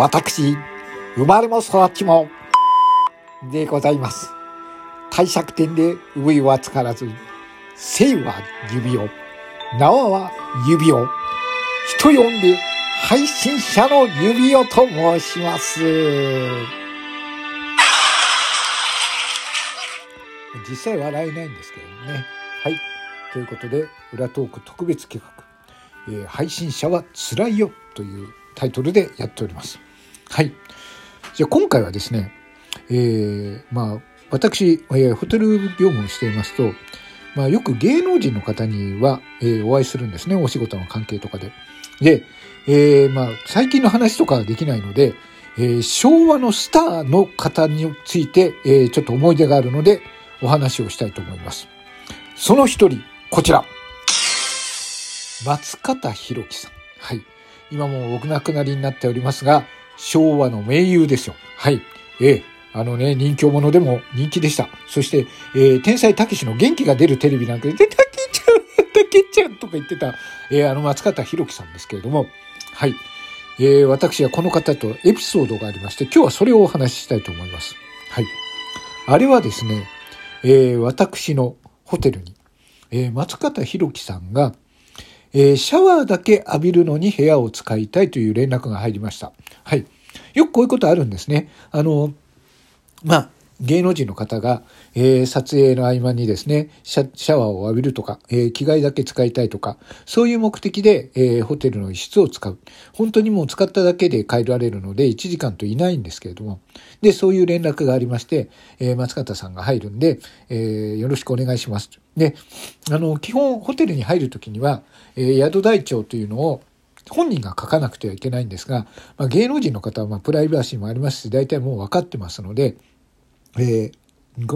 私、生まれも育ちも、でございます。帝釈天で上はつからず、生は指を、縄は指を、人呼んで配信者の指をと申します。実際笑えないんですけどね。はい。ということで、裏トーク特別企画、えー配信者は辛いよというタイトルでやっております。はい。じゃあ今回はですね、えーまあ、私、えーホテル業務をしていますと、まあ、よく芸能人の方には、えーお会いするんですね。お仕事の関係とかで。で、えーまあ、最近の話とかはできないので、えー昭和のスターの方について、えーちょっと思い出があるので、お話をしたいと思います。その一人、こちら。松方弘樹さん。はい。今もお亡くなりになっておりますが、昭和の名優ですよ。はい。ええあのね、人気者でも人気でした。そして、えー天才たけしの元気が出るテレビなんかで、でたけちゃん、たけちゃんとか言ってた、えーあの松方弘樹さんですけれども、はい。えー私はこの方とエピソードがありまして、今日はそれをお話ししたいと思います。はい。あれはですね、えー私のホテルに、えー松方弘樹さんが、えーシャワーだけ浴びるのに部屋を使いたいという連絡が入りました。はい。よくこういうことあるんですね。あの、まあ、芸能人の方が、えー撮影の合間にですね、シャシャワーを浴びるとか、えー着替えだけ使いたいとか、そういう目的で、えーホテルの一室を使う。本当にもう使っただけで帰られるので、1時間といないんですけれども、で、そういう連絡がありまして、えー松方さんが入るんで、えーよろしくお願いします。で、あの、基本ホテルに入るときには、えー宿台帳というのを、本人が書かなくてはいけないんですが、まあ、芸能人の方はまあプライバシーもありますし、大体もう分かってますので、えー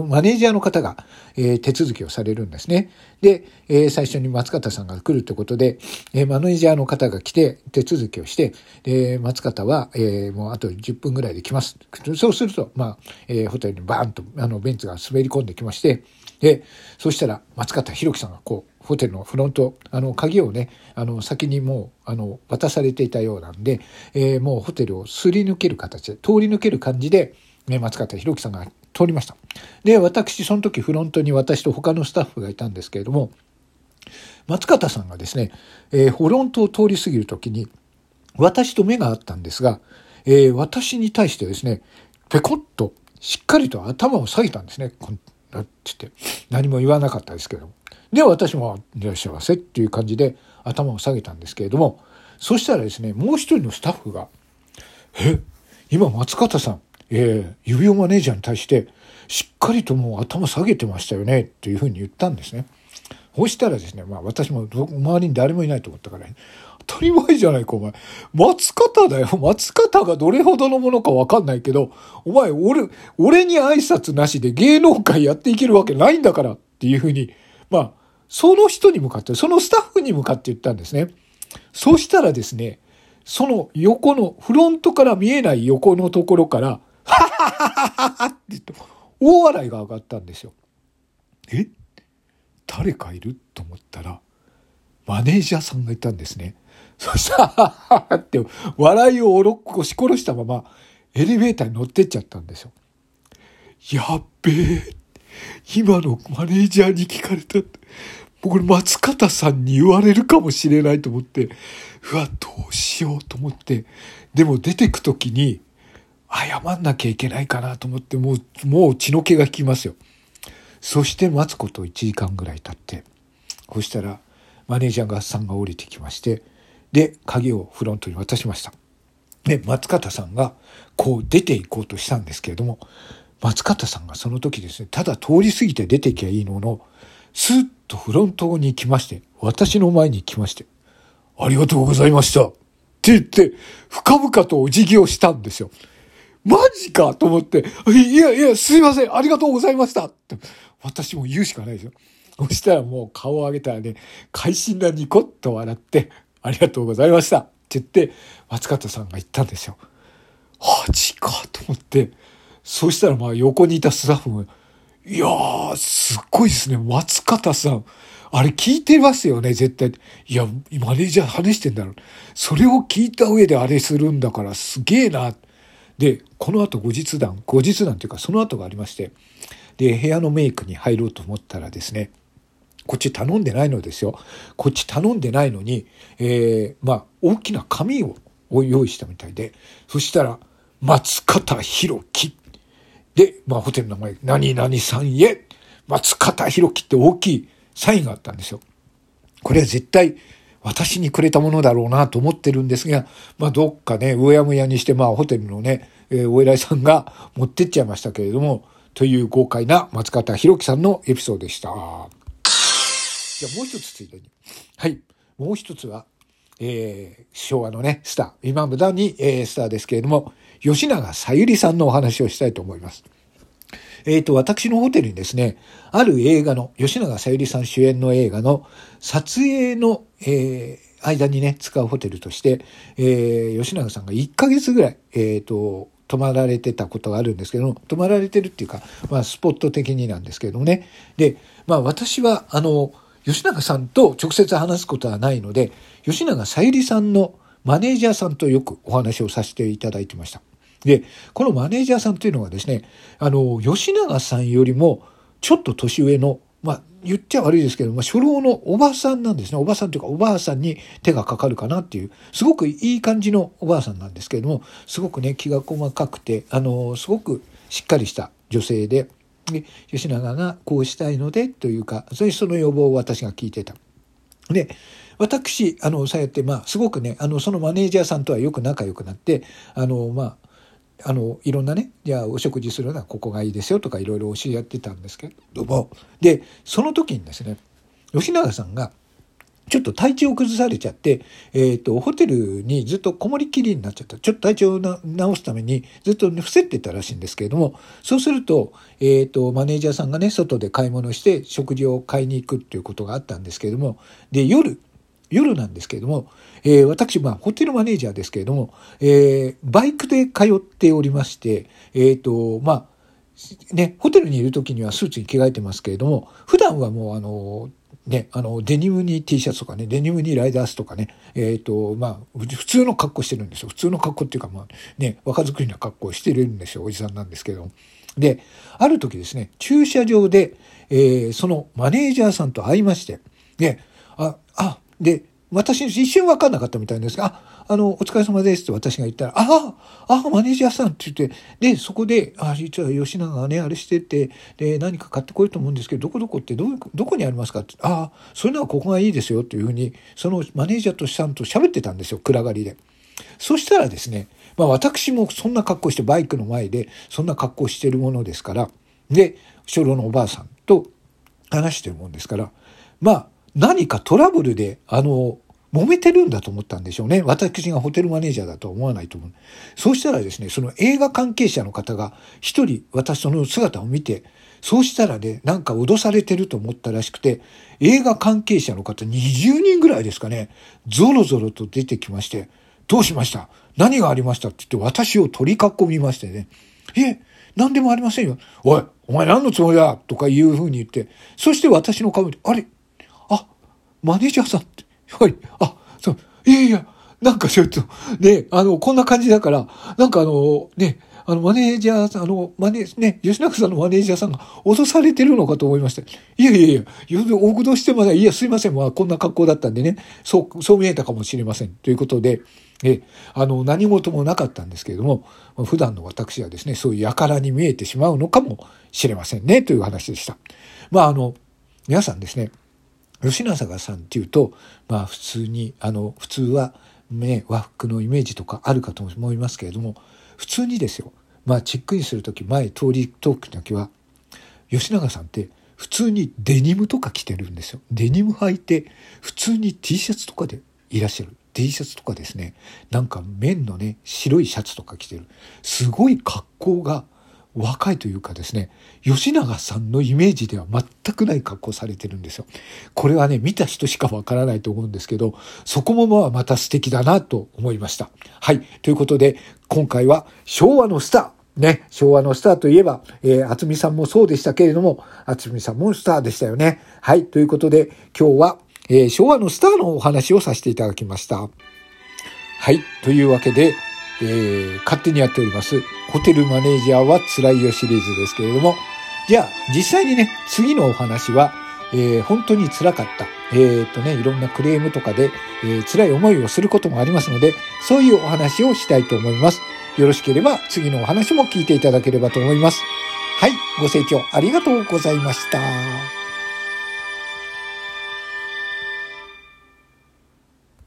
マネージャーの方が、えー手続きをされるんですね。で、えー最初に松方さんが来るということで、えマネージャーの方が来て手続きをして、で、松方は、えもうあと10分ぐらいで来ます。そうすると、まあ、えホテルにバーンとあのベンツが滑り込んできまして、で、そしたら松方弘樹さんがこう、ホテルのフロント、あの、鍵をね、あの、先にもう、あの、渡されていたようなんで、えーもうホテルをすり抜ける形で、通り抜ける感じで、ね、松方弘樹さんが通りました。で、私、その時フロントに私と他のスタッフがいたんですけれども、松方さんがですね、えーフロントを通り過ぎる時に、私と目があったんですが、えー私に対してですね、ペコッとしっかりと頭を下げたんですね。こんなって言って、何も言わなかったですけども。で、私も、いらっしゃいませっていう感じで頭を下げたんですけれども、そしたらですね、もう一人のスタッフが、え、今松方さん、えー指輪マネージャーに対して、しっかりともう頭下げてましたよね、っていうふうに言ったんですね。そしたらですね、まあ私も周りに誰もいないと思ったから、当たり前じゃないか、お前。松方だよ。松方がどれほどのものかわかんないけど、お前、俺、俺に挨拶なしで芸能界やっていけるわけないんだからっていうふうに、まあ、その人に向かって、そのスタッフに向かって言ったんですね。そしたらですね、その横の、フロントから見えない横のところから、はははって言って、大笑いが上がったんですよ。え？誰かいる？と思ったら、マネージャーさんがいたんですね。そしたら、はははって笑いをおろ押し殺したまま、エレベーターに乗ってっちゃったんですよ。やっべえ。今のマネージャーに聞かれた。僕、松方さんに言われるかもしれないと思って、うわ、どうしようと思って、でも出てくときに、謝んなきゃいけないかなと思って、もう、もう血の気が引きますよ。そして待つこと1時間ぐらい経って、そしたら、マネージャーがさんが降りてきまして、で、鍵をフロントに渡しました。で、松方さんが、こう出て行こうとしたんですけれども、松方さんがその時ですね、ただ通り過ぎて出てきゃいいのの、スッとフロントに来まして、私の前に来まして、ありがとうございましたって言って、深々とお辞儀をしたんですよ。マジかと思って、いやいや、すいません、ありがとうございましたって、私も言うしかないですよ。そしたらもう顔を上げたらね、会心なニコッと笑って、ありがとうございましたって言って、松方さんが言ったんですよ。マジかと思って、そしたらまあ横にいたスタッフも、いやー、すっごいですね。松方さん。あれ聞いてますよね、絶対。いや、マネージャー話してんだろ。それを聞いた上であれするんだからすげえな。で、この後後日談、後日談っていうかその後がありまして、で、部屋のメイクに入ろうと思ったらですね、こっち頼んでないのですよ。こっち頼んでないのに、えー、まあ、大きな紙を用意したみたいで、そしたら、松方弘樹。で、まあ、ホテルの名前、何々さんへ、松方弘樹って大きいサインがあったんですよ。これは絶対私にくれたものだろうなと思ってるんですが、まあ、どっかね、うやむやにして、まあ、ホテルのね、えー、お偉いさんが持ってっちゃいましたけれども、という豪快な松方弘樹さんのエピソードでした。じゃあもう一つついでに。はい。もう一つは、えー、昭和のね、スター。今無駄に、えー、スターですけれども、吉永さゆりさんのお話をしたいと思います。えっ、ー、と、私のホテルにですね、ある映画の、吉永さゆりさん主演の映画の撮影の、えー、間にね、使うホテルとして、えー、吉永さんが1ヶ月ぐらい、えっ、と、泊まられてたことがあるんですけど、泊まられてるっていうか、まあ、スポット的になんですけどもね。で、まあ、私は、あの、吉永さんと直接話すことはないので、吉永さゆりさんのマネージャーさんとよくお話をさせていただいてました。で、このマネージャーさんというのがですね、あの、吉永さんよりもちょっと年上の、まあ、言っちゃ悪いですけど、まあ、初老のおばさんなんですね。おばさんというか、おばあさんに手がかかるかなっていう、すごくいい感じのおばあさんなんですけれども、すごくね、気が細かくて、あの、すごくしっかりした女性で、で、吉永がこうしたいので、というか、そういうその要望を私が聞いてた。で、私、あの、そうやって、まあ、すごくね、あの、そのマネージャーさんとはよく仲良くなって、あの、まあ、あのいろんなねじゃあお食事するのはここがいいですよとかいろいろ教え合ってたんですけどもでその時にですね吉永さんがちょっと体調を崩されちゃって、えっ、ー、と、ホテルにずっとこもりきりになっちゃった。ちょっと体調を治すためにずっと伏せてたらしいんですけれども、そうすると、えっ、ー、と、マネージャーさんがね、外で買い物して食事を買いに行くっていうことがあったんですけれども、で、夜、夜なんですけれども、えー、私、まあ、ホテルマネージャーですけれども、えー、バイクで通っておりまして、えっ、ー、と、まあ、ね、ホテルにいる時にはスーツに着替えてますけれども、普段はもう、あの、ね、あの、デニムに T シャツとかね、デニムにライダースとかね、えっ、と、まあ、普通の格好してるんですよ。普通の格好っていうか、まあ、ね、若作りな格好してるんですよ。おじさんなんですけど。で、ある時ですね、駐車場で、えー、そのマネージャーさんと会いまして、で、あ、あ、で、私、一瞬分かんなかったみたいですが、あ、あの、お疲れ様ですって私が言ったら、ああ、あマネージャーさんって言って、で、そこで、あ、実は吉永がね、あれしてて、で、何か買ってこいと思うんですけど、どこどこってど、どこにありますかって、ああ、そういうのはここがいいですよっていうふうに、そのマネージャーとさんと喋ってたんですよ、暗がりで。そしたらですね、まあ私もそんな格好してバイクの前で、そんな格好してるものですから、で、初老のおばあさんと話してるもんですから、まあ、何かトラブルで、あの、揉めてるんだと思ったんでしょうね。私がホテルマネージャーだとは思わないと思う。そうしたらですね、その映画関係者の方が一人私その姿を見て、そうしたらね、なんか脅されてると思ったらしくて、映画関係者の方20人ぐらいですかね、ゾロゾロと出てきまして、どうしました？何がありましたって言って私を取り囲みましてね、え、何でもありませんよ。おい、お前何のつもりだ？とかいうふうに言って、そして私の顔見て、あれ？マネージャーさんって、はり、あ、そう、いやいや、なんかちょっと、ね、あの、こんな感じだから、なんかあの、ね、あの、マネージャーさん、あの、マネ、ね、吉永さんのマネージャーさんが脅されてるのかと思いました。いやいやいや、大口してまだ、いや、すいません、まあ、こんな格好だったんでね、そう、そう見えたかもしれません。ということで、え、あの、何事もなかったんですけれども、普段の私はですね、そういう輩に見えてしまうのかもしれませんね、という話でした。まあ、あの、皆さんですね、吉永さんっていうと、まあ普通に、あの、普通はね、和服のイメージとかあるかと思いますけれども、普通にですよ、まあチェックインする時、前通り通く時は、吉永さんって普通にデニムとか着てるんですよ。デニム履いて、普通に T シャツとかでいらっしゃる。T シャツとかですね、なんか綿のね、白いシャツとか着てる。すごい格好が若いというかですね、吉永さんのイメージでは全くない格好されてるんですよ。これはね、見た人しかわからないと思うんですけど、そこもまあまた素敵だなと思いました。はい。ということで、今回は昭和のスター、ね、昭和のスターといえば、えー、厚美さんもそうでしたけれども、厚美さんもスターでしたよね。はい。ということで、今日は、えー、昭和のスターのお話をさせていただきました。はい。というわけで、えー、勝手にやっております、ホテルマネージャーは辛いよシリーズですけれども、じゃあ、実際にね、次のお話は、えー、本当に辛かった。えー、っとね、いろんなクレームとかで、えー、辛い思いをすることもありますので、そういうお話をしたいと思います。よろしければ次のお話も聞いていただければと思います。はい、ご清聴ありがとうございました。